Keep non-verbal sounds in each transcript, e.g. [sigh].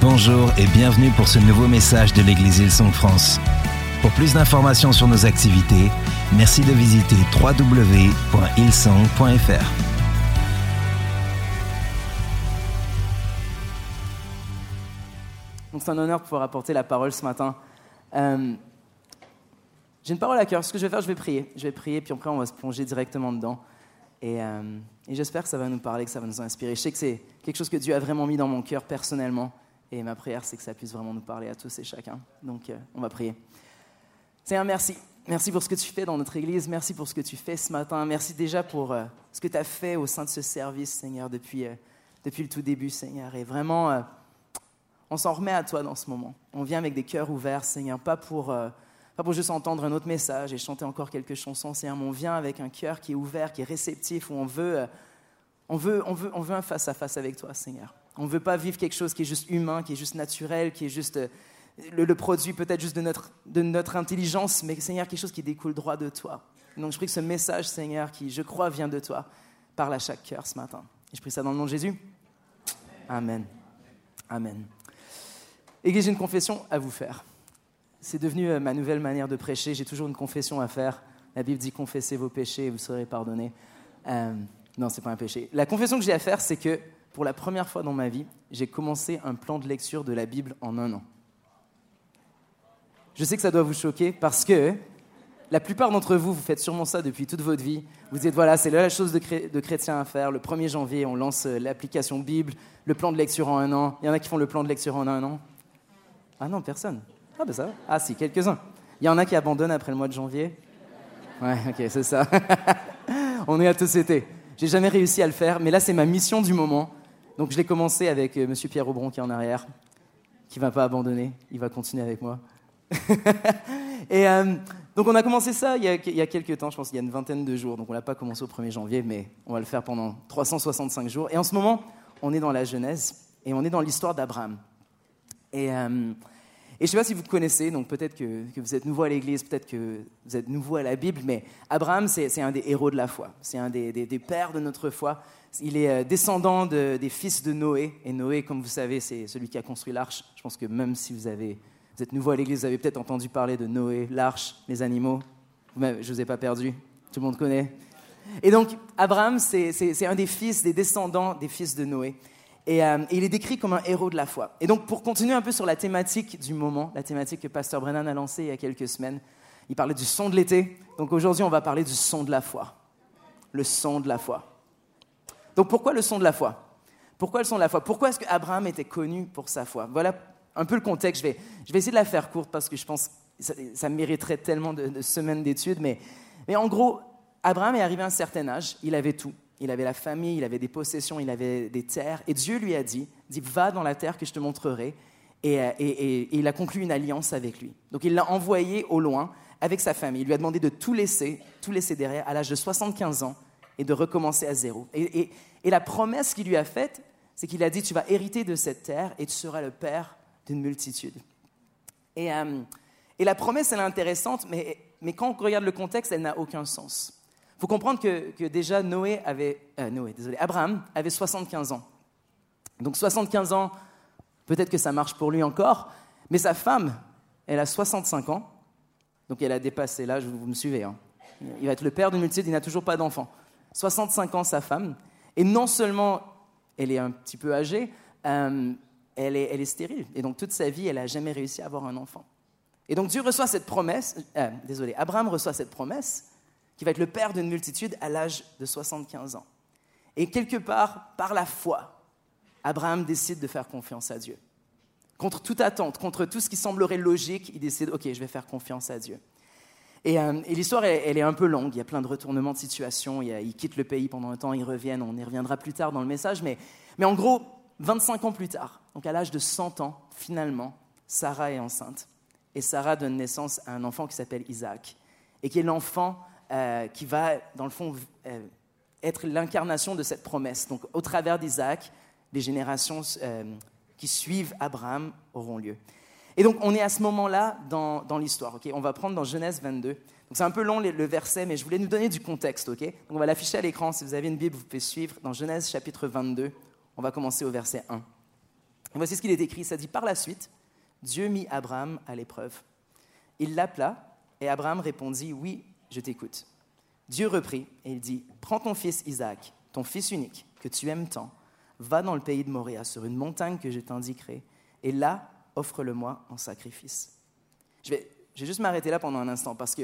Bonjour et bienvenue pour ce nouveau message de l'Église Hillsong France. Pour plus d'informations sur nos activités, merci de visiter www.hillsong.fr. Donc c'est un honneur de pouvoir apporter la parole ce matin. Euh, J'ai une parole à cœur. Ce que je vais faire, je vais prier. Je vais prier, puis après on va se plonger directement dedans. Euh, et j'espère que ça va nous parler, que ça va nous inspirer. Je sais que c'est quelque chose que Dieu a vraiment mis dans mon cœur personnellement. Et ma prière, c'est que ça puisse vraiment nous parler à tous et chacun. Donc, euh, on va prier. Seigneur, merci. Merci pour ce que tu fais dans notre Église. Merci pour ce que tu fais ce matin. Merci déjà pour euh, ce que tu as fait au sein de ce service, Seigneur, depuis, euh, depuis le tout début, Seigneur. Et vraiment, on s'en remet à toi dans ce moment. On vient avec des cœurs ouverts, Seigneur, pas pour, pas pour juste entendre un autre message et chanter encore quelques chansons, Seigneur, mais on vient avec un cœur qui est ouvert, qui est réceptif, où on veut, on veut, on veut, on veut un face-à-face avec toi, Seigneur. On ne veut pas vivre quelque chose qui est juste humain, qui est juste naturel, qui est juste euh, le, produit peut-être juste de notre, de notre intelligence, mais Seigneur, quelque chose qui découle droit de toi. Donc je prie que ce message, Seigneur, qui je crois vient de toi, parle à chaque cœur ce matin. Et je prie ça dans le nom de Jésus. Amen. Amen. Église, j'ai une confession à vous faire. C'est devenu euh, ma nouvelle manière de prêcher. J'ai toujours une confession à faire. La Bible dit confessez vos péchés et vous serez pardonnés. Euh, non, c'est pas un péché. La confession que j'ai à faire, c'est que pour la première fois dans ma vie, j'ai commencé un plan de lecture de la Bible en un an. Je sais que ça doit vous choquer parce que la plupart d'entre vous, vous faites sûrement ça depuis toute votre vie. Vous dites, voilà, c'est la chose de, chré- de chrétien à faire. Le 1er janvier, on lance euh, l'application Bible, le plan de lecture en un an. Il y en a qui font le plan de lecture en un an. Ah non, personne. Ah ben ça va. Ah si, quelques-uns. Il y en a qui abandonnent après le mois de janvier. Ouais, ok, c'est ça. [laughs] on est à tous été. J'ai jamais réussi à le faire, mais là, c'est ma mission du moment. Donc je l'ai commencé avec euh, Monsieur Pierre Aubron qui est en arrière, qui va pas abandonner. Il va continuer avec moi. [laughs] Et euh, donc on a commencé ça il y, a, il quelques temps, je pense qu'il y a une vingtaine de jours. Donc on l'a pas commencé au 1er janvier, mais on va le faire pendant 365 jours. Et en ce moment, on est dans la Genèse et on est dans l'histoire d'Abraham. Et, euh, et je ne sais pas si vous connaissez, donc peut-être que, vous êtes nouveau à l'Église, peut-être que vous êtes nouveau à la Bible, mais Abraham, c'est un des héros de la foi. C'est un des, pères de notre foi. Il est euh, descendant de- des fils de Noé. Et Noé, comme vous savez, c'est celui qui a construit l'arche. Je pense que même si vous, avez, vous êtes nouveau à l'Église, vous avez peut-être entendu parler de Noé, l'arche, les animaux. Je ne vous ai pas perdu. Tout le monde connaît. Et donc, Abraham, c'est un des fils, des descendants des fils de Noé. Et, euh, il est décrit comme un héros de la foi. Et donc, pour continuer un peu sur la thématique du moment, la thématique que Pasteur Brennan a lancée il y a quelques semaines, il parlait du son de l'été. Donc aujourd'hui, on va parler du son de la foi. Le son de la foi. Donc pourquoi le son de la foi? Pourquoi le son de la foi? Pourquoi est-ce qu'Abraham était connu pour sa foi? Voilà un peu le contexte. Je vais, je vais essayer de la faire courte parce que je pense que ça, ça mériterait tellement de, de semaines d'études. Mais, mais en gros, Abraham est arrivé à un certain âge, il avait tout. Il avait la famille, il avait des possessions, il avait des terres. Et Dieu lui a dit, dit va dans la terre que je te montrerai. Et, euh, et- et- il a conclu une alliance avec lui. Donc il l'a envoyé au loin avec sa famille. Il lui a demandé de tout laisser, tout laisser derrière à l'âge de 75 ans et de recommencer à zéro. Et, la promesse qu'il lui a faite, c'est qu'il a dit, tu vas hériter de cette terre et tu seras le père d'une multitude. Et, euh, la promesse, elle est intéressante, mais, mais quand on regarde le contexte, elle n'a aucun sens. Faut comprendre que, déjà Noé avait, euh, Noé, désolé, Abraham avait 75 ans. Donc 75 ans, peut-être que ça marche pour lui encore, mais sa femme, elle a 65 ans, donc elle a dépassé l'âge, vous, vous me suivez. hein. Il va être le père d'une multitude, il n'a toujours pas d'enfant. 65 ans sa femme, et non seulement elle est un petit peu âgée, euh, elle, est, elle est stérile, et donc toute sa vie, elle n'a jamais réussi à avoir un enfant. Et donc Dieu reçoit cette promesse, euh, désolé, Abraham reçoit cette promesse, qui va être le père d'une multitude à l'âge de 75 ans. Et quelque part, par la foi, Abraham décide de faire confiance à Dieu. Contre toute attente, contre tout ce qui semblerait logique, il décide, OK, je vais faire confiance à Dieu. Et, euh, l'histoire, elle, est un peu longue, il y a plein de retournements de situation, il y ils quittent le pays pendant un temps, ils reviennent, on y reviendra plus tard dans le message, mais, mais en gros, 25 ans plus tard, donc à l'âge de 100 ans, finalement, Sarah est enceinte. Et Sarah donne naissance à un enfant qui s'appelle Isaac, et qui est l'enfant euh, qui va, dans le fond, euh, être l'incarnation de cette promesse. Donc, au travers d'Isaac, les générations euh, qui suivent Abraham auront lieu. Et donc, on est à ce moment-là dans, dans l'histoire. on va prendre dans Genèse 22. Donc, c'est un peu long le, verset, mais je voulais nous donner du contexte. donc, on va l'afficher à l'écran. Si vous avez une Bible, vous pouvez suivre. Dans Genèse chapitre 22, on va commencer au verset 1. voici ce qu'il est écrit. Ça dit par la suite, Dieu mit Abraham à l'épreuve. Il l'appela et Abraham répondit, oui, je t'écoute. Dieu reprit et il dit, prends ton fils Isaac, ton fils unique, que tu aimes tant, va dans le pays de Moria, sur une montagne que je t'indiquerai, et là, offre-le-moi en sacrifice. Je vais, je juste m'arrêter là pendant un instant, parce que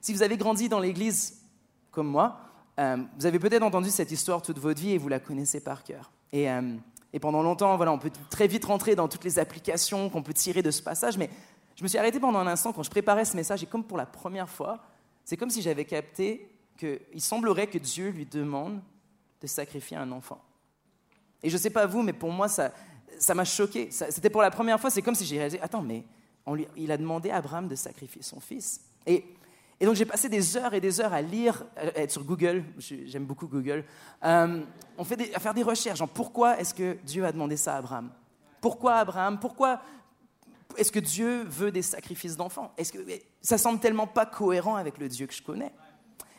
si vous avez grandi dans l'Église comme moi, euh, vous avez peut-être entendu cette histoire toute votre vie et vous la connaissez par cœur. Et, euh, et pendant longtemps, voilà, on peut très vite rentrer dans toutes les applications qu'on peut tirer de ce passage, mais je me suis arrêté pendant un instant quand je préparais ce message, et comme pour la première fois, c'est comme si j'avais capté qu'il semblerait que Dieu lui demande de sacrifier un enfant. Et je ne sais pas vous, mais pour moi, ça, ça m'a choqué. C'était pour la première fois, c'est comme si j'ai réalisé, attends, mais il a demandé à Abraham de sacrifier son fils. Et, donc j'ai passé des heures et des heures à lire, à être sur Google, j'aime beaucoup Google, euh, on fait à faire des recherches, pourquoi est-ce que Dieu a demandé ça à Abraham? Pourquoi Abraham? Pourquoi est-ce que Dieu veut des sacrifices d'enfants? Est-ce que ça semble tellement pas cohérent avec le Dieu que je connais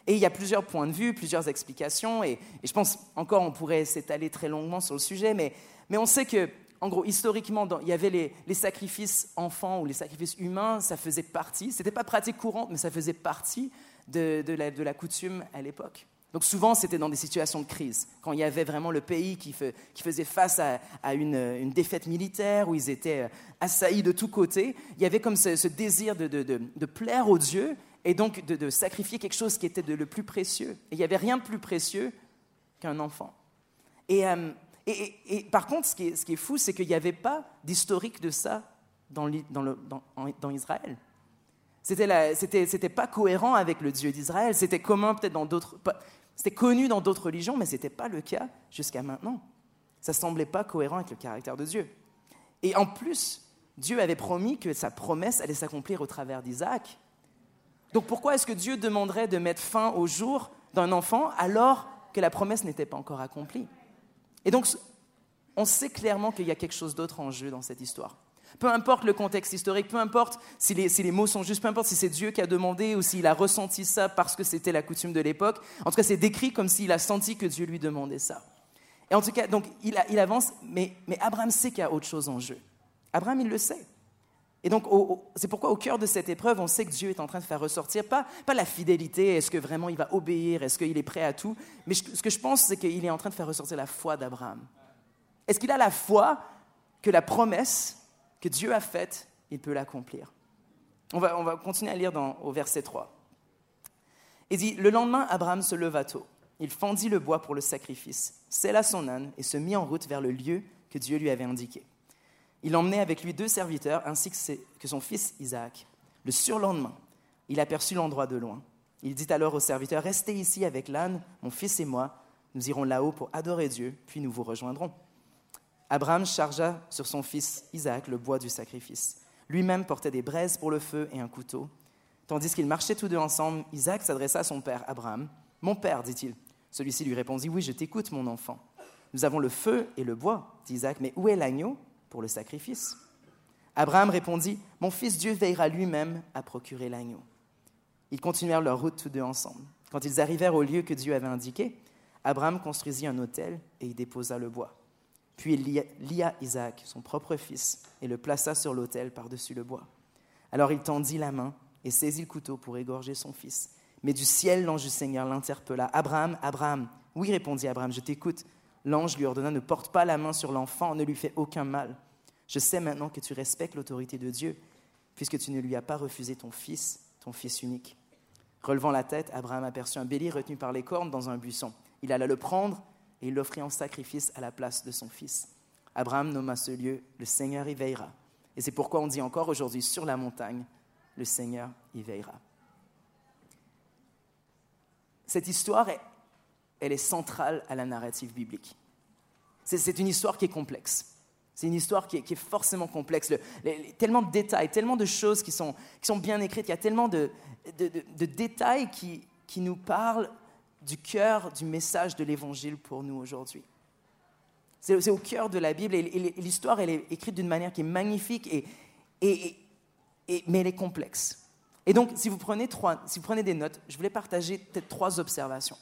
et il y a plusieurs points de vue, plusieurs explications, et, je pense encore on pourrait s'étaler très longuement sur le sujet, mais, on sait que, en gros, historiquement, il y avait les, sacrifices enfants ou les sacrifices humains, ça faisait partie, ce n'était pas pratique courante, mais ça faisait partie de la, coutume à l'époque. Donc souvent, c'était dans des situations de crise, quand il y avait vraiment le pays qui, faisait face à, une, défaite militaire, où ils étaient euh, assaillis de tous côtés, il y avait comme ce, désir de, plaire aux dieux, et donc de, sacrifier quelque chose qui était le plus précieux. Et il n'y avait rien de plus précieux qu'un enfant. Et, euh, par contre, ce qui est, fou, c'est qu'il n'y avait pas d'historique de ça dans, Israël. C'était, c'était pas cohérent avec le Dieu d'Israël. C'était commun peut-être dans d'autres, c'était connu dans d'autres religions, mais ce n'était pas le cas jusqu'à maintenant. Ça semblait pas cohérent avec le caractère de Dieu. Et en plus, Dieu avait promis que sa promesse allait s'accomplir au travers d'Isaac. Donc pourquoi est-ce que Dieu demanderait de mettre fin au jour d'un enfant alors que la promesse n'était pas encore accomplie? Et donc, on sait clairement qu'il y a quelque chose d'autre en jeu dans cette histoire. Peu importe le contexte historique, peu importe si les, mots sont justes, peu importe si c'est Dieu qui a demandé ou s'il a ressenti ça parce que c'était la coutume de l'époque, en tout cas c'est décrit comme s'il a senti que Dieu lui demandait ça. Et en tout cas, donc il, avance, mais, Abraham sait qu'il y a autre chose en jeu. Abraham, il le sait. Et donc, c'est pourquoi au cœur de cette épreuve, on sait que Dieu est en train de faire ressortir, pas la fidélité, est-ce que vraiment il va obéir, est-ce qu'il est prêt à tout, mais ce que je pense, c'est qu'il est en train de faire ressortir la foi d'Abraham. Est-ce qu'il a la foi que la promesse que Dieu a faite, il peut l'accomplir on va, on va continuer à lire au verset 3. Il dit, le lendemain, Abraham se leva tôt. Il fendit le bois pour le sacrifice, scella son âne et se mit en route vers le lieu que Dieu lui avait indiqué. Il emmenait avec lui deux serviteurs ainsi que son fils Isaac. Le surlendemain, il aperçut l'endroit de loin. Il dit alors aux serviteurs, Restez ici avec l'âne, mon fils et moi, nous irons là-haut pour adorer Dieu, puis nous vous rejoindrons. Abraham chargea sur son fils Isaac le bois du sacrifice. Lui-même portait des braises pour le feu et un couteau. Tandis qu'ils marchaient tous deux ensemble, Isaac s'adressa à son père Abraham. Mon père, dit-il. Celui-ci lui répondit, Oui, je t'écoute, mon enfant. Nous avons le feu et le bois, dit Isaac, mais où est l'agneau pour le sacrifice? Abraham répondit, Mon fils Dieu veillera lui-même à procurer l'agneau. Ils continuèrent leur route tous deux ensemble. Quand ils arrivèrent au lieu que Dieu avait indiqué, Abraham construisit un autel et y déposa le bois. Puis il lia Isaac, son propre fils, et le plaça sur l'autel par-dessus le bois. Alors il tendit la main et saisit le couteau pour égorger son fils. Mais du ciel, l'ange du Seigneur l'interpella. Abraham, Abraham. Oui, répondit Abraham, je t'écoute. L'ange lui ordonna, ne porte pas la main sur l'enfant, ne lui fais aucun mal. Je sais maintenant que tu respectes l'autorité de Dieu, puisque tu ne lui as pas refusé ton fils, ton fils unique. Relevant la tête, Abraham aperçut un bélier retenu par les cornes dans un buisson. Il alla le prendre et il l'offrit en sacrifice à la place de son fils. Abraham nomma ce lieu Le Seigneur y veillera. Et c'est pourquoi on dit encore aujourd'hui sur la montagne, le Seigneur y veillera. Cette histoire est elle est centrale à la narrative biblique. C'est une histoire qui est complexe. C'est une histoire qui est, forcément complexe. tellement de détails, tellement de choses qui sont, qui sont bien écrites. Il y a tellement de, de, détails qui, qui, nous parlent du cœur du message de l'Évangile pour nous aujourd'hui. C'est au cœur de la Bible et, l'histoire, elle est écrite d'une manière qui est magnifique, et, mais elle est complexe. Et donc, si vous, prenez trois, si vous prenez des notes, je voulais partager peut-être trois observations.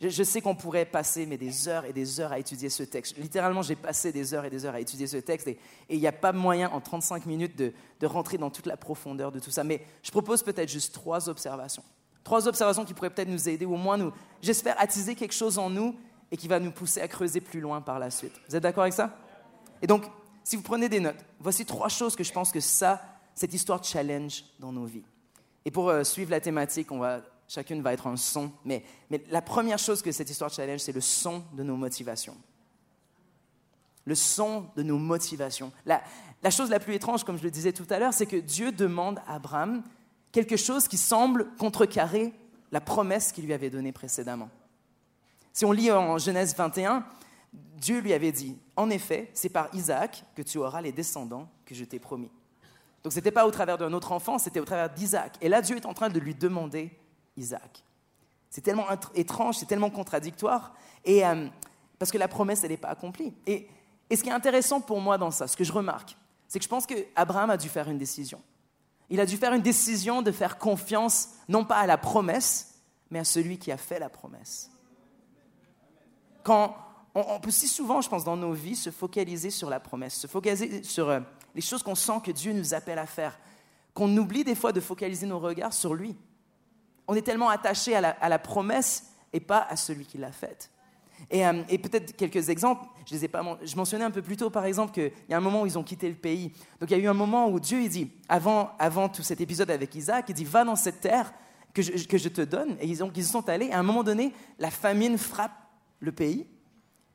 Je, sais qu'on pourrait passer mais des heures et des heures à étudier ce texte. Littéralement, j'ai passé des heures et des heures à étudier ce texte et il n'y a pas moyen en 35 minutes de rentrer dans toute la profondeur de tout ça. Mais je propose peut-être juste trois observations. Trois observations qui pourraient peut-être nous aider, ou au moins nous, j'espère, attiser quelque chose en nous et qui va nous pousser à creuser plus loin par la suite. Vous êtes d'accord avec ça? Et donc, si vous prenez des notes, voici trois choses que je pense que ça, cette histoire challenge dans nos vies. Et pour euh, suivre la thématique, chacune va être un son. Mais, la première chose que cette histoire challenge, c'est le son de nos motivations. Le son de nos motivations. La chose la plus étrange, comme je le disais tout à l'heure, c'est que Dieu demande à Abraham quelque chose qui semble contrecarrer la promesse qu'il lui avait donnée précédemment. Si on lit en Genèse 21, Dieu lui avait dit, en effet, c'est par Isaac que tu auras les descendants que je t'ai promis. Donc ce n'était pas au travers d'un autre enfant, c'était au travers d'Isaac. Et là, Dieu est en train de lui demander Isaac. C'est tellement étrange, c'est tellement contradictoire, et, euh, parce que la promesse, elle n'est pas accomplie. Et, et ce qui est intéressant pour moi dans ça, ce que je remarque, c'est que je pense qu'Abraham a dû faire une décision. Il a dû faire une décision de faire confiance, non pas à la promesse, mais à celui qui a fait la promesse. Quand on, peut si souvent, je pense, dans nos vies, se focaliser sur la promesse, se focaliser sur euh, les choses qu'on sent que Dieu nous appelle à faire, qu'on oublie des fois de focaliser nos regards sur lui. On est tellement attaché à la, promesse et pas à celui qui l'a faite. Et, euh, et peut-être quelques exemples, je pas, mentionnais un peu plus tôt, par exemple, qu'il y a un moment où ils ont quitté le pays. Donc il y a eu un moment où Dieu, il dit, avant, avant tout cet épisode avec Isaac, il dit, va dans cette terre que je, te donne. Et ils, ont, ils sont allés, et à un moment donné, la famine frappe le pays.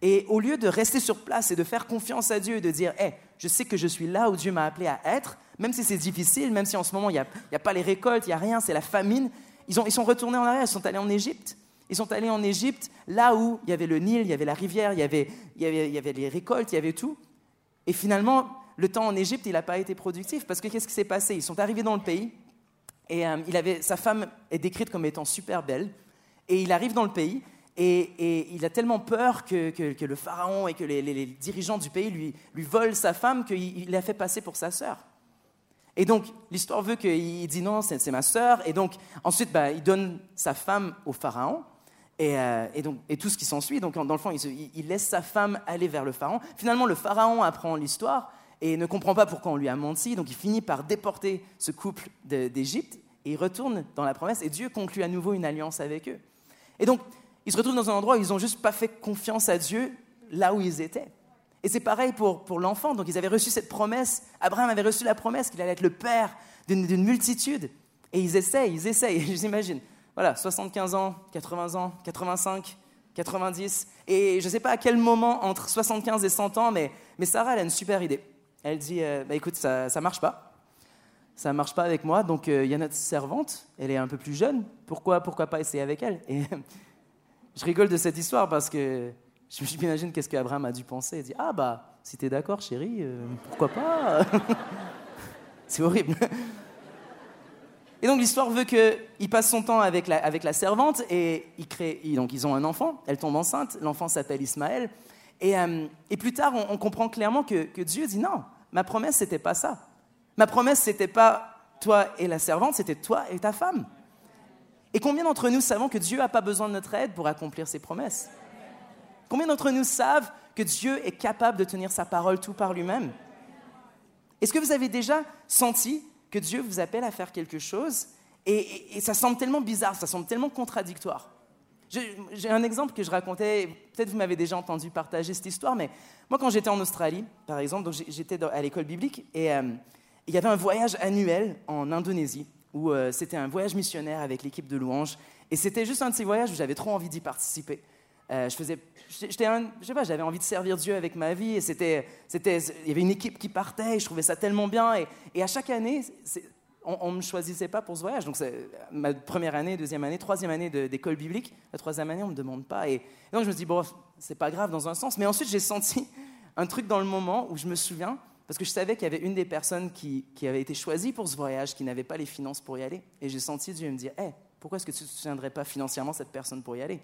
Et au lieu de rester sur place et de faire confiance à Dieu, de dire, hé, je sais que je suis là où Dieu m'a appelé à être, même si c'est difficile, même si en ce moment il n'y a, a, pas les récoltes, il n'y a rien, c'est la famine, ils, ont, ils sont retournés en arrière, ils sont allés en Égypte. Ils sont allés en Égypte, là où il y avait le Nil, il y avait la rivière, il y avait, les récoltes, il y avait tout. Et finalement, le temps en Égypte, il n'a pas été productif, parce que qu'est-ce qui s'est passé? Ils sont arrivés dans le pays, et euh, il avait, sa femme est décrite comme étant super belle, et il arrive dans le pays, et, il a tellement peur que, le pharaon et que les, dirigeants du pays lui, lui volent sa femme qu'il l'a fait passer pour sa sœur. Et donc, l'histoire veut qu'il dit non, c'est ma sœur. Et donc, ensuite, bah, il donne sa femme au pharaon. Euh, et, donc, et tout ce qui s'ensuit. Donc, dans le fond, il, laisse sa femme aller vers le pharaon. Finalement, le pharaon apprend l'histoire et ne comprend pas pourquoi on lui a menti. Donc, il finit par déporter ce couple d'Égypte et il retourne dans la promesse. Et Dieu conclut à nouveau une alliance avec eux. Et donc, ils se retrouvent dans un endroit où ils n'ont juste pas fait confiance à Dieu là où ils étaient. Et c'est pareil pour, pour l'enfant. Donc ils avaient reçu cette promesse. Abraham avait reçu la promesse qu'il allait être le père d'une multitude. Et ils essayent, ils essayent. [laughs] J'imagine. Voilà, 75 ans, 80 ans, 85, 90. Et je ne sais pas à quel moment entre 75 et 100 ans, mais, Sarah, elle a une super idée. Elle dit euh, bah, écoute, ça ne marche pas. Ça ne marche pas avec moi. Donc euh, il y a notre servante, elle est un peu plus jeune. Pourquoi, pourquoi pas essayer avec elle? Et, [laughs] je rigole de cette histoire parce que je m'imagine qu'est-ce qu'Abraham a dû penser. Il dit Ah, bah, si t'es d'accord, chérie, euh, pourquoi pas? [laughs] C'est horrible. Et donc l'histoire veut qu'il passe son temps avec la, avec la servante et donc ils ont un enfant, elle tombe enceinte, l'enfant s'appelle Ismaël. Et, euh, et, plus tard, on, comprend clairement que, que, Dieu dit non, ma promesse, c'était pas ça. Ma promesse, c'était pas toi et la servante, c'était toi et ta femme. Et combien d'entre nous savons que Dieu n'a pas besoin de notre aide pour accomplir ses promesses? Combien d'entre nous savent que Dieu est capable de tenir sa parole tout par lui-même? Est-ce que vous avez déjà senti que Dieu vous appelle à faire quelque chose et, ça semble tellement bizarre, ça semble tellement contradictoire j'ai un exemple que je racontais, peut-être vous m'avez déjà entendu partager cette histoire, mais moi quand j'étais en Australie, par exemple, j'étais à l'école biblique et euh, il y avait un voyage annuel en Indonésie où euh, c'était un voyage missionnaire avec l'équipe de louanges. Et c'était juste un de ces voyages où j'avais trop envie d'y participer. Euh, je faisais, j'avais envie de servir Dieu avec ma vie. Et c'était, il y avait une équipe qui partait. Et je trouvais ça tellement bien. Et, à chaque année, on ne me choisissait pas pour ce voyage. Donc, ma première année, deuxième année, troisième année d'école biblique. La troisième année, on ne me demande pas. Et, donc, je me dis, bon, c'est pas grave dans un sens. Mais ensuite, j'ai senti [laughs] un truc dans le moment où je me souviens, parce que je savais qu'il y avait une des personnes qui, avait été choisie pour ce voyage, qui n'avait pas les finances pour y aller. Et j'ai senti Dieu me dire, hé, pourquoi est-ce que tu ne soutiendrais pas financièrement cette personne pour y aller?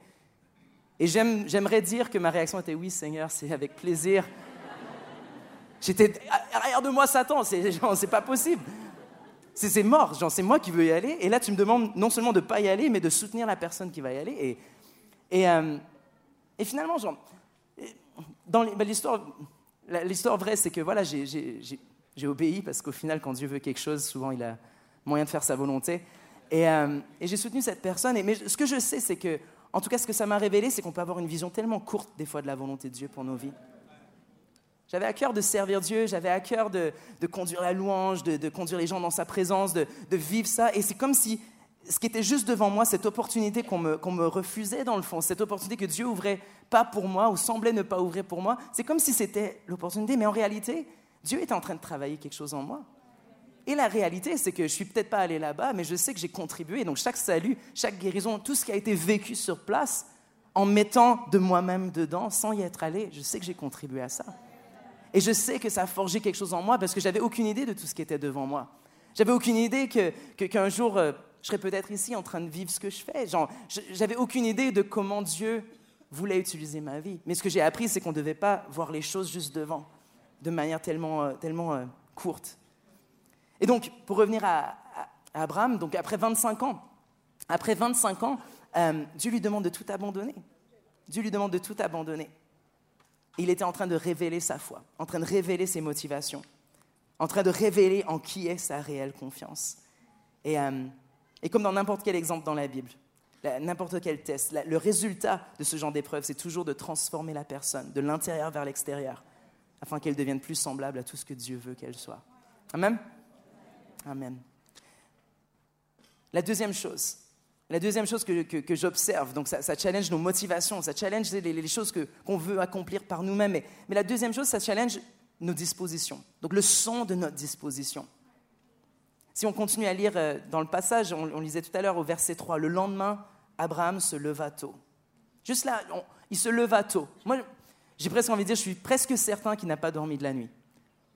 Et j'aimerais dire que ma réaction était, oui Seigneur, c'est avec plaisir. J'étais, arrière de moi Satan, c'est pas possible. C'est mort, c'est moi qui veux y aller. Et là, tu me demandes non seulement de ne pas y aller, mais de soutenir la personne qui va y aller. Et, euh, finalement, ben, l'histoire, vraie, c'est que voilà, j'ai obéi parce qu'au final, quand Dieu veut quelque chose, souvent il a moyen de faire sa volonté. Et, euh, j'ai soutenu cette personne. Mais ce que je sais, c'est que, en tout cas, ce que ça m'a révélé, c'est qu'on peut avoir une vision tellement courte des fois de la volonté de Dieu pour nos vies. J'avais à cœur de servir Dieu, j'avais à cœur de, de, conduire la louange, de, de, conduire les gens dans sa présence, de, de vivre ça. Et c'est comme si ce qui était juste devant moi, cette opportunité qu'on me, me, refusait dans le fond, cette opportunité que Dieu ouvrait pas pour moi ou semblait ne pas ouvrir pour moi, c'est comme si c'était l'opportunité, mais en réalité, Dieu était en train de travailler quelque chose en moi. Et la réalité, c'est que je suis peut-être pas allé là-bas, mais je sais que j'ai contribué. Donc chaque salut, chaque guérison, tout ce qui a été vécu sur place, en mettant de moi-même dedans, sans y être allé, je sais que j'ai contribué à ça. Et je sais que ça a forgé quelque chose en moi parce que j'avais aucune idée de tout ce qui était devant moi. J'avais aucune idée qu'un que, jour, euh, je serais peut-être ici en train de vivre ce que je fais. J'avais aucune idée de comment Dieu voulait utiliser ma vie. Mais ce que j'ai appris, c'est qu'on ne devait pas voir les choses juste devant, de manière tellement, euh, tellement euh, courte. Et donc, pour revenir à, Abraham, donc après 25 ans, après 25 ans, euh, Dieu lui demande de tout abandonner. Dieu lui demande de tout abandonner. il était en train de révéler sa foi, en train de révéler ses motivations, en train de révéler en qui est sa réelle confiance. Et, et comme dans n'importe quel exemple dans la Bible, n'importe quel test, le résultat de ce genre d'épreuve, c'est toujours de transformer la personne de l'intérieur vers l'extérieur, afin qu'elle devienne plus semblable à tout ce que Dieu veut qu'elle soit. Amen? Amen. La deuxième chose, la deuxième chose que, que, j'observe, donc ça, challenge nos motivations, ça challenge les, choses qu'on veut accomplir par nous-mêmes, mais, mais la deuxième chose, ça challenge nos dispositions, donc le son de notre disposition. Si on continue à lire euh, dans le passage, on, lisait tout à l'heure au verset 3, le lendemain, Abraham se leva tôt. Juste là, il se leva tôt. Moi, j'ai presque envie de dire, je suis presque certain qu'il n'a pas dormi de la nuit.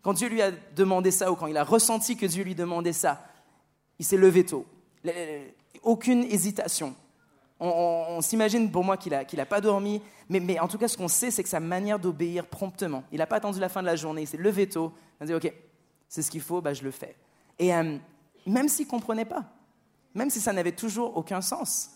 Quand Dieu lui a demandé ça, ou quand il a ressenti que Dieu lui demandait ça, il s'est levé tôt. Aucune hésitation. On, s'imagine pour moi qu'il n'a pas dormi, mais, mais, en tout cas, ce qu'on sait, c'est que sa manière d'obéir promptement. Il n'a pas attendu la fin de la journée, il s'est levé tôt. Il a dit Ok, c'est ce qu'il faut, bah, je le fais. Et euh, même s'il ne comprenait pas, même si ça n'avait toujours aucun sens.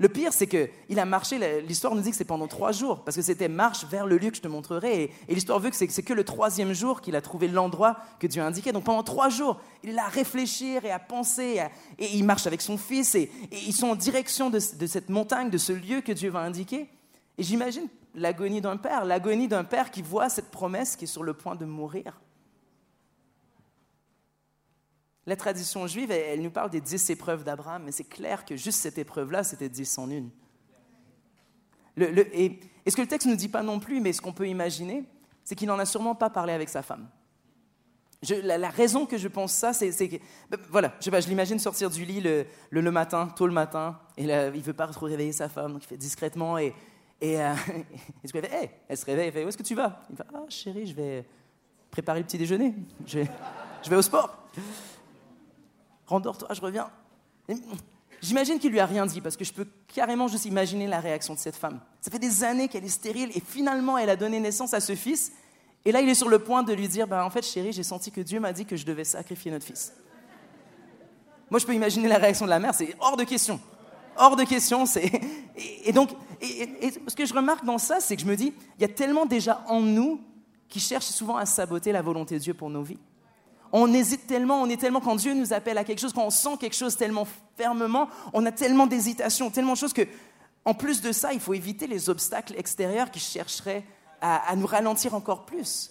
Le pire, c'est qu'il a marché, l'histoire nous dit que c'est pendant trois jours, parce que c'était marche vers le lieu que je te montrerai. Et, l'histoire veut que c'est que le troisième jour qu'il a trouvé l'endroit que Dieu a indiqué. Donc pendant trois jours, il a à réfléchir et à penser, et il marche avec son fils, et, ils sont en direction de, de, cette montagne, de ce lieu que Dieu va indiquer. Et j'imagine l'agonie d'un père, l'agonie d'un père qui voit cette promesse qui est sur le point de mourir. La tradition juive, elle, nous parle des dix épreuves d'Abraham, mais c'est clair que juste cette épreuve-là, c'était dix en une. et, ce que le texte ne nous dit pas non plus, mais ce qu'on peut imaginer, c'est qu'il n'en a sûrement pas parlé avec sa femme. la, raison que je pense ça, c'est que, ben, voilà, je, l'imagine sortir du lit le, matin, tôt le matin, et là, il veut pas trop réveiller sa femme, donc il fait discrètement, et, et, euh, [laughs] elle se réveille, elle fait, où est-ce que tu vas? Il fait, ah chérie, je vais préparer le petit déjeuner, je, je vais au sport rendors-toi, je reviens. J'imagine qu'il lui a rien dit parce que je peux carrément juste imaginer la réaction de cette femme. Ça fait des années qu'elle est stérile et finalement elle a donné naissance à ce fils. Et là, il est sur le point de lui dire bah, En fait, chérie, j'ai senti que Dieu m'a dit que je devais sacrifier notre fils. Moi, je peux imaginer la réaction de la mère, c'est hors de question. Hors de question. Et, donc, ce que je remarque dans ça, c'est que je me dis il y a tellement déjà en nous qui cherchent souvent à saboter la volonté de Dieu pour nos vies on hésite tellement, on est tellement, quand Dieu nous appelle à quelque chose, quand on sent quelque chose tellement fermement, on a tellement d'hésitation, tellement de choses que, en plus de ça, il faut éviter les obstacles extérieurs qui chercheraient à, nous ralentir encore plus.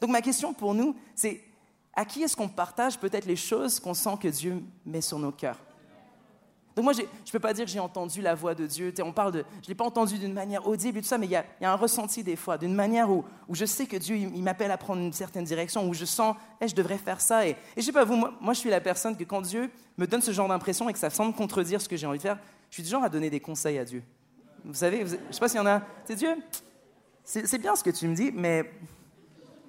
Donc ma question pour nous, c'est à qui est-ce qu'on partage peut-être les choses qu'on sent que Dieu met sur nos cœurs? Donc moi, je ne peux pas dire que j'ai entendu la voix de Dieu. On parle de, je ne l'ai pas entendu d'une manière audible et tout ça, mais il y a, un ressenti des fois, d'une manière où, je sais que Dieu, il, m'appelle à prendre une certaine direction, où je sens, hey, je devrais faire ça. Et, je sais pas, vous, moi, je suis la personne que quand Dieu me donne ce genre d'impression et que ça semble contredire ce que j'ai envie de faire, je suis du genre à donner des conseils à Dieu. Vous savez, je ne sais pas s'il y en a. C'est Dieu, c'est bien ce que tu me dis, mais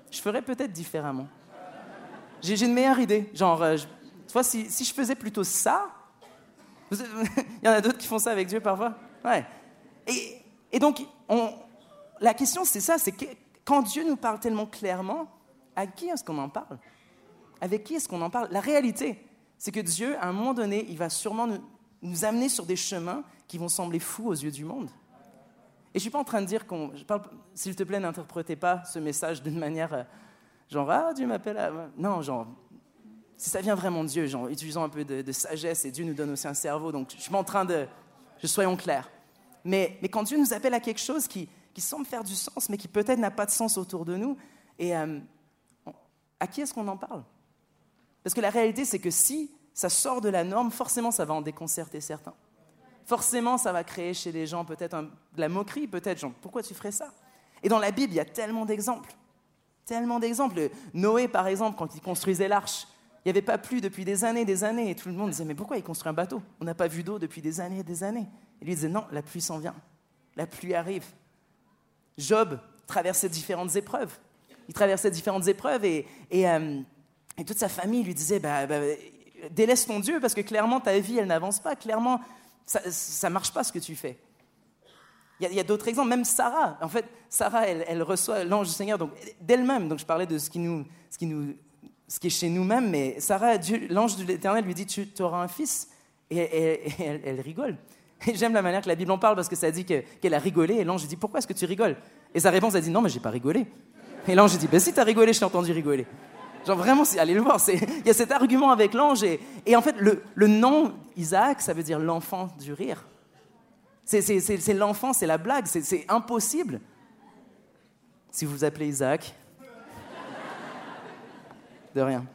je ferais peut-être différemment. J'ai une meilleure idée. Genre, euh, tu vois, si je faisais plutôt ça, [laughs] Il y en a d'autres qui font ça avec Dieu parfois Ouais. Et, donc, on, la question, c'est ça, c'est que quand Dieu nous parle tellement clairement, à qui est-ce qu'on en parle? Avec qui est-ce qu'on en parle? La réalité, c'est que Dieu, à un moment donné, il va sûrement nous, nous amener sur des chemins qui vont sembler fous aux yeux du monde. Et je ne suis pas en train de dire qu'on. S'il te plaît, n'interprétez pas ce message d'une manière euh, genre Ah, Dieu m'appelle à. Non, genre. Si ça vient vraiment de Dieu, genre, utilisant un peu de, sagesse, et Dieu nous donne aussi un cerveau, donc je suis en train de. Je soyons clairs. Mais, mais quand Dieu nous appelle à quelque chose qui, qui semble faire du sens, mais qui peut-être n'a pas de sens autour de nous, et euh, à qui est-ce qu'on en parle? Parce que la réalité, c'est que si ça sort de la norme, forcément, ça va en déconcerter certains. Forcément, ça va créer chez les gens peut-être de la moquerie, peut-être, genre, pourquoi tu ferais ça? Et dans la Bible, il y a tellement d'exemples. Tellement d'exemples. Noé, par exemple, quand il construisait l'arche, il n'y avait pas plu depuis des années, des années, et tout le monde disait, mais pourquoi il construit un bateau? On n'a pas vu d'eau depuis des années et des années. Et lui disait, non, la pluie s'en vient. La pluie arrive. Job traversait différentes épreuves. Il traversait différentes épreuves et, et, euh, toute sa famille lui disait, bah, bah délaisse ton Dieu parce que clairement ta vie, elle n'avance pas. Clairement, ça ne marche pas ce que tu fais. Il y a, d'autres exemples, même Sarah. En fait, Sarah, elle, reçoit l'ange du Seigneur donc, d'elle-même. Donc je parlais de ce qui, nous, ce qui, nous, ce qui est chez nous-mêmes, mais Sarah, l'ange de l'Éternel lui dit, tu auras un fils. Et, elle, rigole. Et j'aime la manière que la Bible en parle parce que ça dit qu'elle a rigolé. Et l'ange dit, pourquoi est-ce que tu rigoles? Et sa réponse, elle dit, non, mais j'ai pas rigolé. Et l'ange dit, ben si tu as rigolé, je t'ai entendu rigoler. Genre vraiment, allez le voir. Il y a cet argument avec l'ange. Et, en fait, le, nom Isaac, ça veut dire l'enfant du rire. C'est l'enfant, c'est la blague, c'est impossible. Si vous vous appelez Isaac, de rien.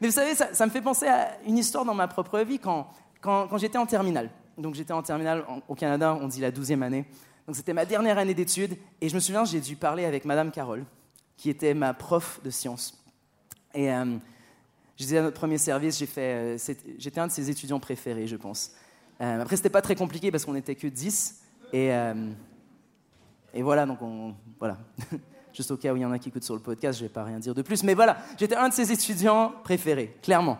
Mais vous savez, ça, me fait penser à une histoire dans ma propre vie quand, quand, j'étais en terminale. Donc j'étais en terminale au Canada, on dit la douzième année. Donc c'était ma dernière année d'études et je me souviens, j'ai dû parler avec Madame Carole qui était ma prof de sciences. Et euh, je disais à notre premier service, euh, j'étais un de ses étudiants préférés, je pense. Euh, après, c'était pas très compliqué parce qu'on n'était que 10. Et, euh, et voilà, donc on, voilà. [laughs] Juste au cas où il y en a qui écoutent sur le podcast, je vais pas rien dire de plus. Mais voilà, j'étais un de ses étudiants préférés, clairement.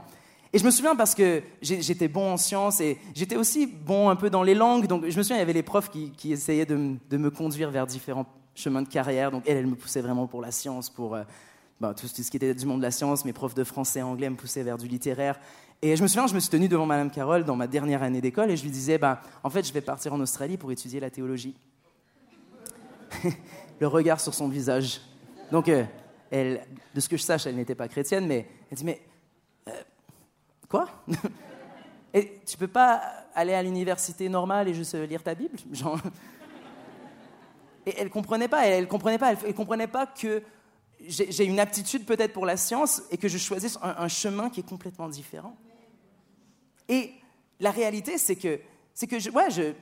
Et je me souviens parce que j'étais bon en sciences et j'étais aussi bon un peu dans les langues. Donc je me souviens, il y avait les profs qui, essayaient de, me conduire vers différents chemin de carrière. Donc elle, elle me poussait vraiment pour la science, pour euh, bah, tout, ce qui était du monde de la science. Mes profs de français et anglais me poussaient vers du littéraire. Et je me souviens, je me suis tenu devant Madame Carole dans ma dernière année d'école et je lui disais, bah, en fait, je vais partir en Australie pour étudier la théologie. [laughs] Le regard sur son visage. Donc, euh, elle, de ce que je sache, elle n'était pas chrétienne, mais elle dit, mais euh, quoi? [laughs] Et tu peux pas aller à l'université normale et juste lire ta Bible? Et elle comprenait pas, elle, comprenait pas, elle, comprenait pas que j'ai une aptitude peut-être pour la science et que je choisisse un, chemin qui est complètement différent. Et la réalité, c'est que, c'est que je, ouais, je,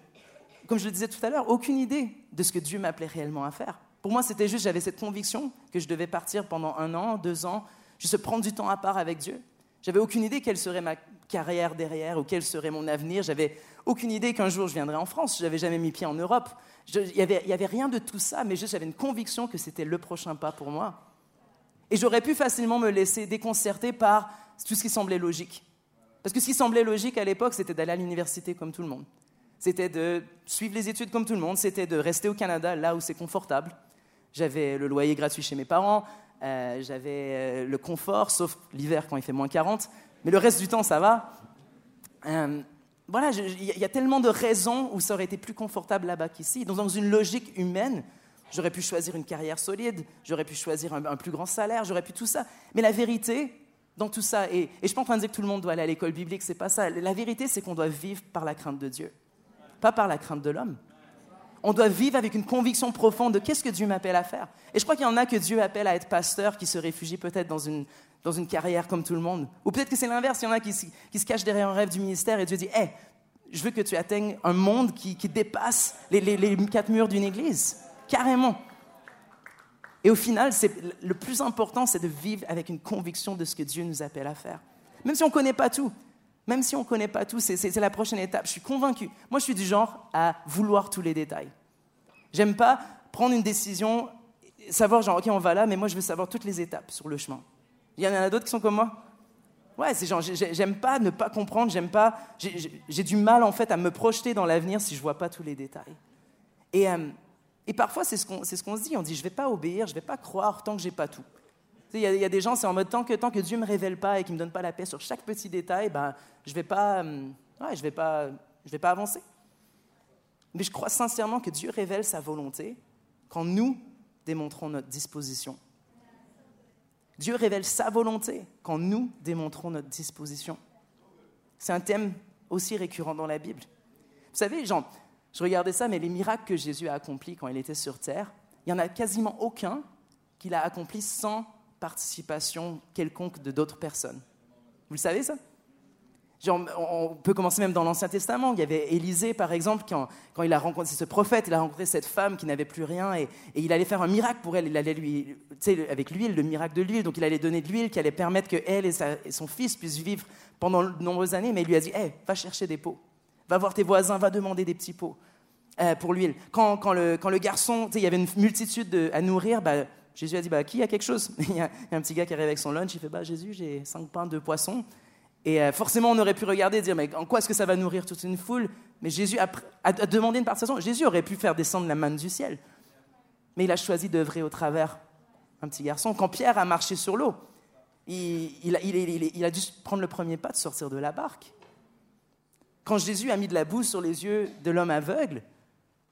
comme je le disais tout à l'heure, aucune idée de ce que Dieu m'appelait réellement à faire. Pour moi, c'était juste, j'avais cette conviction que je devais partir pendant un an, deux ans, juste prendre du temps à part avec Dieu. J'avais aucune idée quelle serait ma carrière derrière ou quel serait mon avenir. J'avais aucune idée qu'un jour je viendrais en France. Je n'avais jamais mis pied en Europe. Il n'y avait, avait, rien de tout ça, mais juste j'avais une conviction que c'était le prochain pas pour moi. Et j'aurais pu facilement me laisser déconcerter par tout ce qui semblait logique. Parce que ce qui semblait logique à l'époque, c'était d'aller à l'université comme tout le monde. C'était de suivre les études comme tout le monde. C'était de rester au Canada, là où c'est confortable. J'avais le loyer gratuit chez mes parents. Euh, j'avais euh, le confort, sauf l'hiver quand il fait moins 40. Mais le reste du temps, ça va. Euh, voilà, il y a tellement de raisons où ça aurait été plus confortable là-bas qu'ici. Dans une logique humaine, j'aurais pu choisir une carrière solide, j'aurais pu choisir un, plus grand salaire, j'aurais pu tout ça. Mais la vérité dans tout ça, et, et je ne suis pas en train de dire que tout le monde doit aller à l'école biblique, c'est pas ça. La vérité, c'est qu'on doit vivre par la crainte de Dieu, pas par la crainte de l'homme. On doit vivre avec une conviction profonde de qu'est-ce que Dieu m'appelle à faire. Et je crois qu'il y en a que Dieu appelle à être pasteur, qui se réfugient peut-être dans une, dans une carrière comme tout le monde. Ou peut-être que c'est l'inverse, il y en a qui, qui, se cachent derrière un rêve du ministère et Dieu dit, hé, je veux que tu atteignes un monde qui, dépasse les, les, quatre murs d'une église. Carrément. Et au final, le plus important, c'est de vivre avec une conviction de ce que Dieu nous appelle à faire. Même si on ne connaît pas tout. Même si on ne connaît pas tout, c'est la prochaine étape. Je suis convaincu. Moi, je suis du genre à vouloir tous les détails. J'aime pas prendre une décision, savoir genre, OK, on va là, mais moi, je veux savoir toutes les étapes sur le chemin. Il y en a d'autres qui sont comme moi Ouais, c'est genre, j'aime pas ne pas comprendre, j'aime pas, j'ai du mal en fait à me projeter dans l'avenir si je vois pas tous les détails. Et, euh, parfois, c'est ce qu'on ce se dit, on dit, je vais pas obéir, je vais pas croire tant que j'ai pas tout. Il y, a des gens, c'est en mode tant que, tant que Dieu me révèle pas et qu'il me donne pas la paix sur chaque petit détail, ben, je vais pas, euh, ouais, ne vais, vais pas avancer. Mais je crois sincèrement que Dieu révèle sa volonté quand nous démontrons notre disposition. Dieu révèle sa volonté quand nous démontrons notre disposition. C'est un thème aussi récurrent dans la Bible. Vous savez, Jean, je regardais ça, mais les miracles que Jésus a accomplis quand il était sur terre, il n'y en a quasiment aucun qu'il a accompli sans participation quelconque de d'autres personnes. Vous le savez ça? On peut commencer même dans l'Ancien Testament. Il y avait Élisée, par exemple, quand, il a rencontré ce prophète, il a rencontré cette femme qui n'avait plus rien et, il allait faire un miracle pour elle. Il allait lui, avec l'huile, le miracle de l'huile. Donc il allait donner de l'huile qui allait permettre que elle et, son fils puissent vivre pendant de nombreuses années. Mais il lui a dit hey, va chercher des pots, va voir tes voisins, va demander des petits pots euh, pour l'huile. Quand, le, garçon, il y avait une multitude à nourrir, bah, Jésus a dit bah, qui a quelque chose? [laughs] Il y, a, un petit gars qui arrive avec son lunch, il fait bah, Jésus, j'ai cinq pains, de poissons. Et euh, forcément, on aurait pu regarder et dire, mais en quoi est-ce que ça va nourrir toute une foule? Mais Jésus a, demandé une participation. Jésus aurait pu faire descendre la manne du ciel. Mais il a choisi d'œuvrer au travers un petit garçon. Quand Pierre a marché sur l'eau, il, a dû prendre le premier pas de sortir de la barque. Quand Jésus a mis de la boue sur les yeux de l'homme aveugle,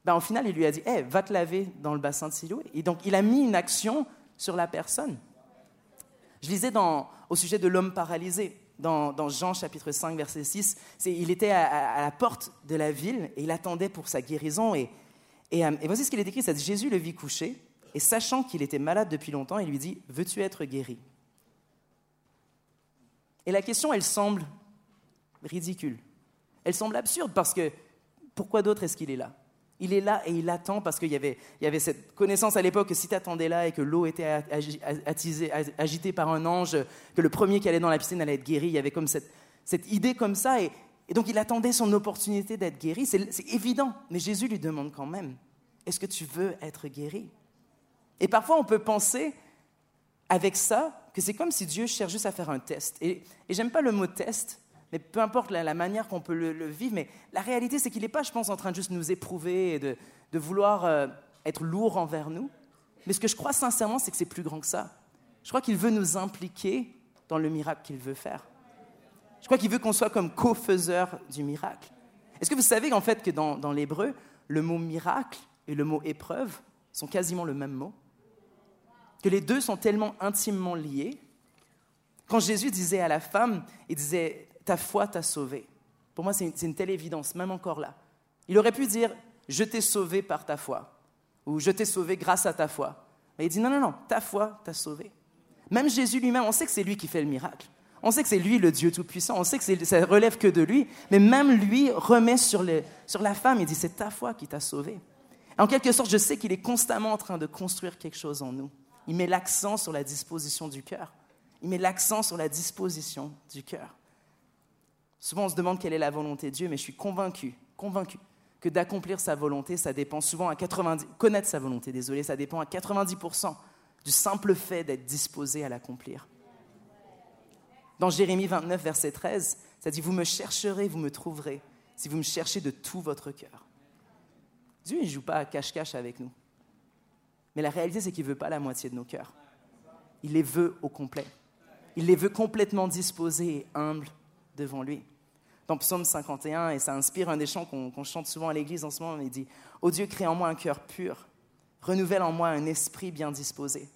ben, au final, il lui a dit, hey, va te laver dans le bassin de Siloé. Et donc, il a mis une action sur la personne. Je lisais au sujet de l'homme paralysé dans, Jean chapitre 5, verset 6. Il était à, la porte de la ville et il attendait pour sa guérison. Et, euh, voici ce qu'il est écrit, dit, Jésus le vit coucher et sachant qu'il était malade depuis longtemps, il lui dit, veux-tu être guéri? Et la question, elle semble ridicule. Elle semble absurde parce que pourquoi d'autre est-ce qu'il est là? Il est là et il attend parce qu'il y avait, il y avait cette connaissance à l'époque que si tu attendais là et que l'eau était agitée par un ange, que le premier qui allait dans la piscine allait être guéri, il y avait comme cette, idée comme ça. Et, donc il attendait son opportunité d'être guéri. C'est évident, mais Jésus lui demande quand même, est-ce que tu veux être guéri? Et parfois on peut penser avec ça que c'est comme si Dieu cherche juste à faire un test. Et j'aime pas le mot test mais peu importe la, manière qu'on peut le, vivre, mais la réalité, c'est qu'il n'est pas, je pense, en train de juste nous éprouver et de, vouloir euh, être lourd envers nous. Mais ce que je crois sincèrement, c'est que c'est plus grand que ça. Je crois qu'il veut nous impliquer dans le miracle qu'il veut faire. Je crois qu'il veut qu'on soit comme co-faiseurs du miracle. Est-ce que vous savez qu'en fait, que dans, dans l'hébreu, le mot miracle et le mot épreuve sont quasiment le même mot? Que les deux sont tellement intimement liés quand Jésus disait à la femme, il disait, ta foi t'a sauvé. Pour moi, c'est une, telle évidence, même encore là. Il aurait pu dire, je t'ai sauvé par ta foi, ou je t'ai sauvé grâce à ta foi. Mais il dit, non, non, non, ta foi t'a sauvé. Même Jésus lui-même, on sait que c'est lui qui fait le miracle. On sait que c'est lui le Dieu Tout-Puissant. On sait que ça relève que de lui. Mais même lui remet sur, sur la femme, il dit, c'est ta foi qui t'a sauvé. En quelque sorte, je sais qu'il est constamment en train de construire quelque chose en nous. Il met l'accent sur la disposition du cœur. Il met l'accent sur la disposition du cœur. Souvent, on se demande quelle est la volonté de Dieu, mais je suis convaincu, convaincu que d'accomplir sa volonté, ça dépend souvent à 90, connaître sa volonté, désolé, ça dépend à 90% du simple fait d'être disposé à l'accomplir. Dans Jérémie 29, verset 13, ça dit, vous me chercherez, vous me trouverez, si vous me cherchez de tout votre cœur. Dieu ne joue pas à cache-cache avec nous. Mais la réalité, c'est qu'il ne veut pas la moitié de nos cœurs. Il les veut au complet. Il les veut complètement disposés et humbles devant lui Psaume 51, et ça inspire un des chants qu'on chante souvent à l'église en ce moment. Il dit Ô Dieu, crée en moi un cœur pur, renouvelle en moi un esprit bien disposé.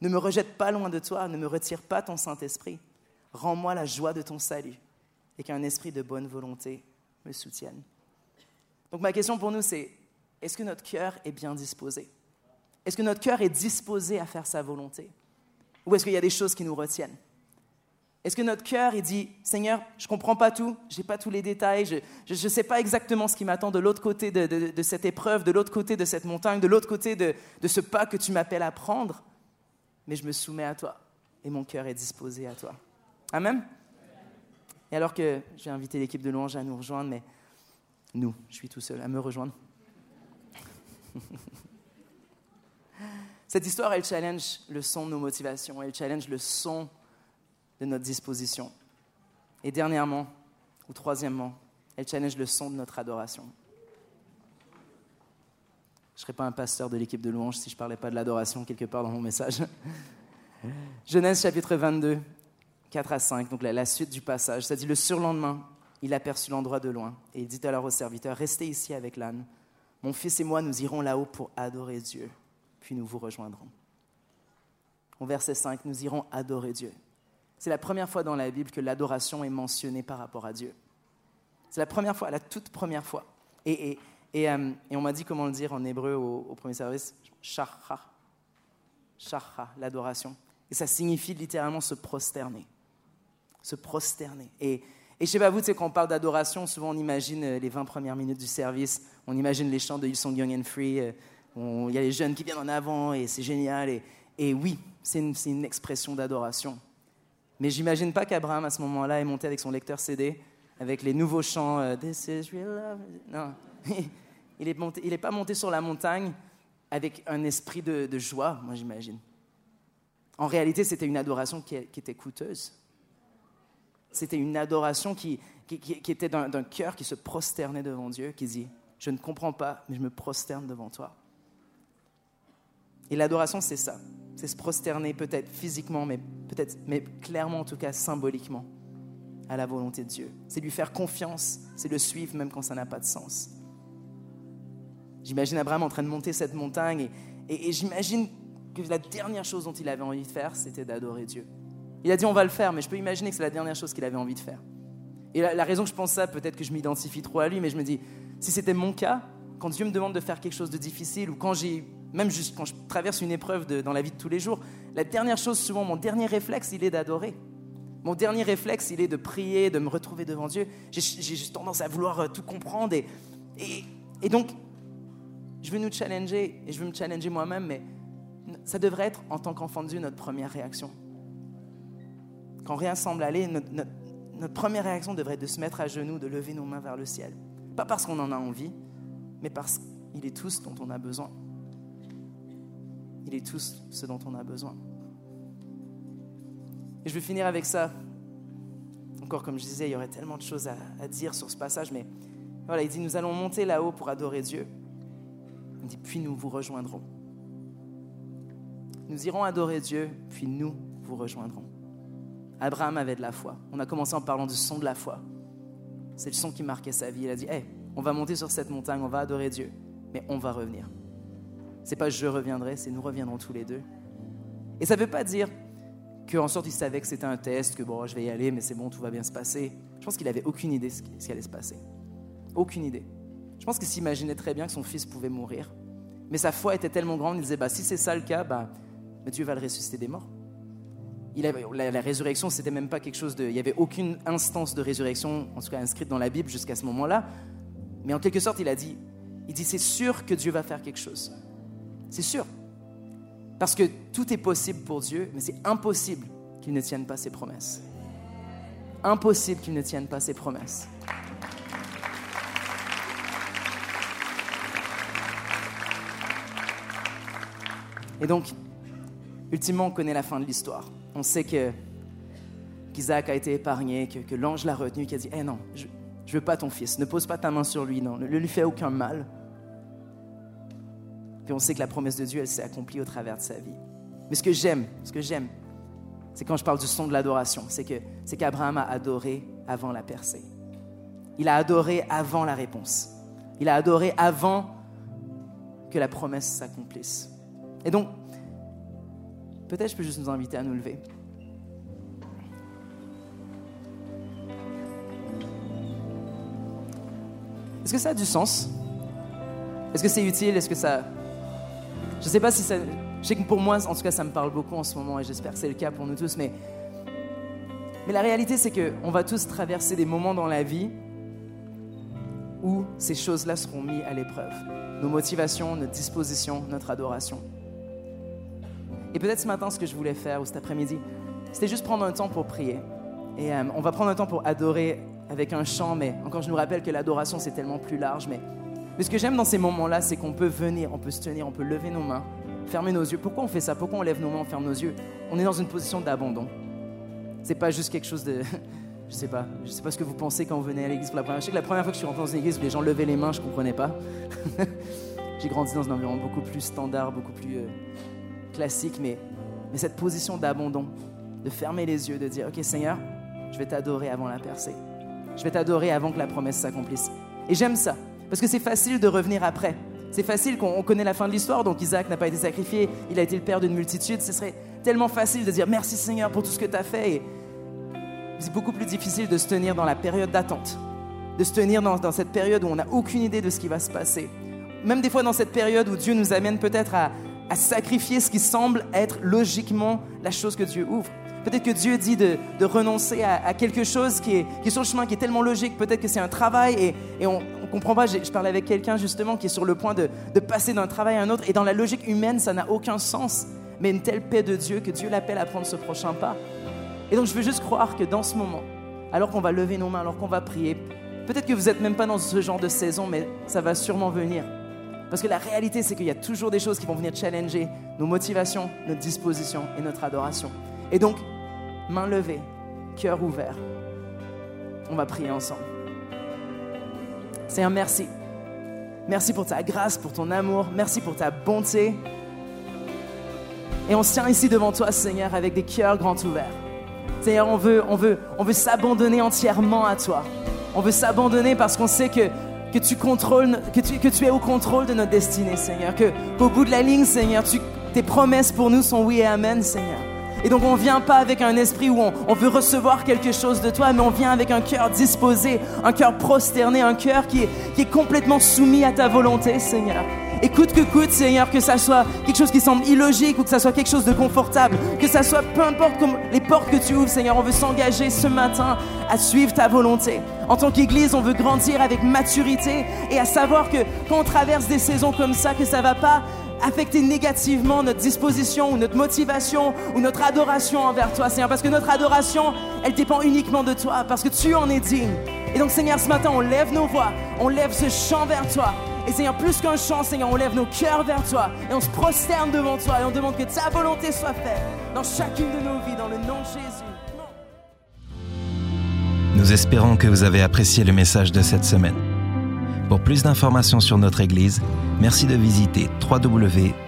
Ne me rejette pas loin de toi, ne me retire pas ton Saint-Esprit. Rends-moi la joie de ton salut, et qu'un esprit de bonne volonté me soutienne. Donc ma question pour nous, c'est est-ce que notre cœur est bien disposé? Est-ce que notre cœur est disposé à faire sa volonté? Ou est-ce qu'il y a des choses qui nous retiennent? Est-ce que notre cœur, il dit, Seigneur, je ne comprends pas tout, je n'ai pas tous les détails, je ne sais pas exactement ce qui m'attend de l'autre côté de, cette épreuve, de l'autre côté de cette montagne, de l'autre côté de, ce pas que tu m'appelles à prendre, mais je me soumets à toi et mon cœur est disposé à toi. Amen. Et alors que j'ai invité l'équipe de louange à nous rejoindre, mais nous, je suis tout seul, à me rejoindre. [laughs] Cette histoire, elle challenge le son de nos motivations, elle challenge le son de notre disposition. Et dernièrement, ou troisièmement, elle challenge le son de notre adoration. Je ne serais pas un pasteur de l'équipe de louange si je ne parlais pas de l'adoration quelque part dans mon message. [laughs] Genèse chapitre 22, 4 à 5, donc la, la suite du passage. Ça dit le surlendemain, il aperçut l'endroit de loin et il dit alors au serviteur, restez ici avec l'âne. Mon fils et moi, nous irons là-haut pour adorer Dieu, puis nous vous rejoindrons. Au verset 5, nous irons adorer Dieu. C'est la première fois dans la Bible que l'adoration est mentionnée par rapport à Dieu. C'est la première fois, la toute première fois. Et, et, euh, on m'a dit comment le dire en hébreu au, premier service, shacha. Shacha, l'adoration. Et ça signifie littéralement se prosterner. Se prosterner. Et, et je sais pas vous, quand on parle d'adoration, souvent on imagine euh, les 20 premières minutes du service, on imagine les chants de You Song Young and Free, euh, il y a les jeunes qui viennent en avant et c'est génial. Et, et oui, c'est une, expression d'adoration. Mais j'imagine pas qu'Abraham, à ce moment-là, est monté avec son lecteur CD, avec les nouveaux chants euh, This is real love. Non, [laughs] il n'est pas monté sur la montagne avec un esprit de, joie, moi j'imagine. En réalité, c'était une adoration qui, qui était coûteuse. C'était une adoration qui, qui, était d'un cœur qui se prosternait devant Dieu, qui dit, je ne comprends pas, mais je me prosterne devant toi. Et l'adoration, c'est ça. C'est se prosterner peut-être physiquement, mais peut-être, mais clairement en tout cas symboliquement à la volonté de Dieu. C'est lui faire confiance, c'est le suivre même quand ça n'a pas de sens. J'imagine Abraham en train de monter cette montagne et, et j'imagine que la dernière chose dont il avait envie de faire, c'était d'adorer Dieu. Il a dit on va le faire, mais je peux imaginer que c'est la dernière chose qu'il avait envie de faire. Et la, raison que je pense ça, peut-être que je m'identifie trop à lui, mais je me dis, si c'était mon cas, quand Dieu me demande de faire quelque chose de difficile, ou quand j'ai, même juste quand je traverse une épreuve dans la vie de tous les jours, la dernière chose, souvent, mon dernier réflexe, il est d'adorer. Mon dernier réflexe, il est de prier, de me retrouver devant Dieu. J'ai juste tendance à vouloir euh, tout comprendre. Et, et, et donc, je veux nous challenger, et je veux me challenger moi-même, mais ça devrait être, en tant qu'enfant de Dieu, notre première réaction. Quand rien semble aller, notre, première réaction devrait être de se mettre à genoux, de lever nos mains vers le ciel. Pas parce qu'on en a envie, mais parce qu'il est tout ce dont on a besoin. Il est tout ce dont on a besoin. Et je vais finir avec ça. Encore comme je disais, il y aurait tellement de choses à, dire sur ce passage, mais voilà, il dit, nous allons monter là-haut pour adorer Dieu. Il dit, puis nous vous rejoindrons. Nous irons adorer Dieu, puis nous vous rejoindrons. Abraham avait de la foi. On a commencé en parlant du son de la foi. C'est le son qui marquait sa vie. Il a dit Hey, on va monter sur cette montagne, on va adorer Dieu, mais on va revenir. C'est pas je reviendrai, c'est nous reviendrons tous les deux. Et ça ne veut pas dire qu'en sorte il savait que c'était un test, que bon, je vais y aller, mais c'est bon, tout va bien se passer. Je pense qu'il avait aucune idée de ce qui allait se passer. Aucune idée. Je pense qu'il s'imaginait très bien que son fils pouvait mourir. Mais sa foi était tellement grande, il disait bah, si c'est ça le cas, bah, Dieu va le ressusciter des morts la, résurrection, c'était même pas quelque chose de. Il n'y avait aucune instance de résurrection, en tout cas inscrite dans la Bible jusqu'à ce moment-là. Mais en quelque sorte, il a dit il dit, c'est sûr que Dieu va faire quelque chose. C'est sûr. Parce que tout est possible pour Dieu, mais c'est impossible qu'il ne tienne pas ses promesses. Impossible qu'il ne tienne pas ses promesses. Et donc, ultimement, on connaît la fin de l'histoire on sait que qu'Isaac a été épargné, que, l'ange l'a retenu, qui a dit Eh non, je ne veux pas ton fils, ne pose pas ta main sur lui, non, ne lui fais aucun mal. Puis on sait que la promesse de Dieu, elle s'est accomplie au travers de sa vie. Mais ce que j'aime, ce que j'aime, c'est quand je parle du son de l'adoration, c'est que c'est qu'Abraham a adoré avant la percée. Il a adoré avant la réponse. Il a adoré avant que la promesse s'accomplisse. Et donc, Peut-être je peux juste nous inviter à nous lever. Est-ce que ça a du sens? Est-ce que c'est utile? Est-ce que ça... Je sais pas si ça... Je sais que pour moi, en tout cas, ça me parle beaucoup en ce moment et j'espère que c'est le cas pour nous tous, mais... Mais la réalité, c'est qu'on va tous traverser des moments dans la vie où ces choses-là seront mises à l'épreuve. Nos motivations, notre disposition, notre adoration. Et peut-être ce matin, ce que je voulais faire, ou cet après-midi, c'était juste prendre un temps pour prier. Et euh, on va prendre un temps pour adorer avec un chant, mais encore, je nous rappelle que l'adoration, c'est tellement plus large. Mais, mais ce que j'aime dans ces moments-là, c'est qu'on peut venir, on peut se tenir, on peut lever nos mains, fermer nos yeux. Pourquoi on fait ça? Pourquoi on lève nos mains, on ferme nos yeux? On est dans une position d'abandon. C'est pas juste quelque chose de. [laughs] je sais pas. Je sais pas ce que vous pensez quand vous venez à l'église pour la première fois. Je sais que la première fois que je suis rentré dans une église les gens levaient les mains, je comprenais pas. [laughs] J'ai grandi dans un environnement beaucoup plus standard, beaucoup plus. Euh, classique, mais cette position d'abandon, de fermer les yeux, de dire, OK Seigneur, je vais t'adorer avant la percée. Je vais t'adorer avant que la promesse s'accomplisse. Et j'aime ça, parce que c'est facile de revenir après. C'est facile qu'on connaît la fin de l'histoire, donc Isaac n'a pas été sacrifié, il a été le père d'une multitude. Ce serait tellement facile de dire merci Seigneur pour tout ce que tu as fait. C'est beaucoup plus difficile de se tenir dans la période d'attente, de se tenir dans, cette période où on n'a aucune idée de ce qui va se passer. Même des fois dans cette période où Dieu nous amène peut-être à, sacrifier ce qui semble être logiquement la chose que Dieu ouvre. Peut-être que Dieu dit de, renoncer à, quelque chose qui est, qui sur le chemin, qui est tellement logique. Peut-être que c'est un travail et on ne comprend pas. Je, parlais avec quelqu'un justement qui est sur le point de, de passer d'un travail à un autre. Et dans la logique humaine, ça n'a aucun sens. Mais une telle paix de Dieu que Dieu l'appelle à prendre ce prochain pas. Et donc je veux juste croire que dans ce moment, alors qu'on va lever nos mains, alors qu'on va prier, peut-être que vous n'êtes même pas dans ce genre de saison, mais ça va sûrement venir. Parce que la réalité, c'est qu'il y a toujours des choses qui vont venir challenger nos motivations, notre disposition et notre adoration. Et donc, main levée, cœur ouvert, on va prier ensemble. Seigneur, merci. Merci pour ta grâce, pour ton amour. Merci pour ta bonté. Et on se tient ici devant toi, Seigneur, avec des cœurs grands ouverts. Seigneur, on veut, on veut, on veut s'abandonner entièrement à toi. On veut s'abandonner parce qu'on sait que, tu contrôles, que, tu, que tu es au contrôle de notre destinée, Seigneur. Que, qu'au bout de la ligne, Seigneur, tes promesses pour nous sont oui et amen, Seigneur. Et donc on vient pas avec un esprit où on, veut recevoir quelque chose de toi, mais on vient avec un cœur disposé, un cœur prosterné, un cœur qui est, qui est complètement soumis à ta volonté, Seigneur. Et coûte que coûte, Seigneur, que ça soit quelque chose qui semble illogique ou que ça soit quelque chose de confortable, que ça soit peu importe comme les portes que tu ouvres, Seigneur, on veut s'engager ce matin à suivre ta volonté. En tant qu'Église, on veut grandir avec maturité et à savoir que quand on traverse des saisons comme ça, que ça va pas affecter négativement notre disposition ou notre motivation ou notre adoration envers toi, Seigneur. Parce que notre adoration, elle dépend uniquement de toi, parce que tu en es digne. Et donc, Seigneur, ce matin, on lève nos voix, on lève ce chant vers toi. Et Seigneur, plus qu'un chant, Seigneur, on lève nos cœurs vers toi et on se prosterne devant toi et on demande que ta volonté soit faite dans chacune de nos vies, dans le nom de Jésus. Nous espérons que vous avez apprécié le message de cette semaine. Pour plus d'informations sur notre Église, merci de visiter www.ilsong.fr.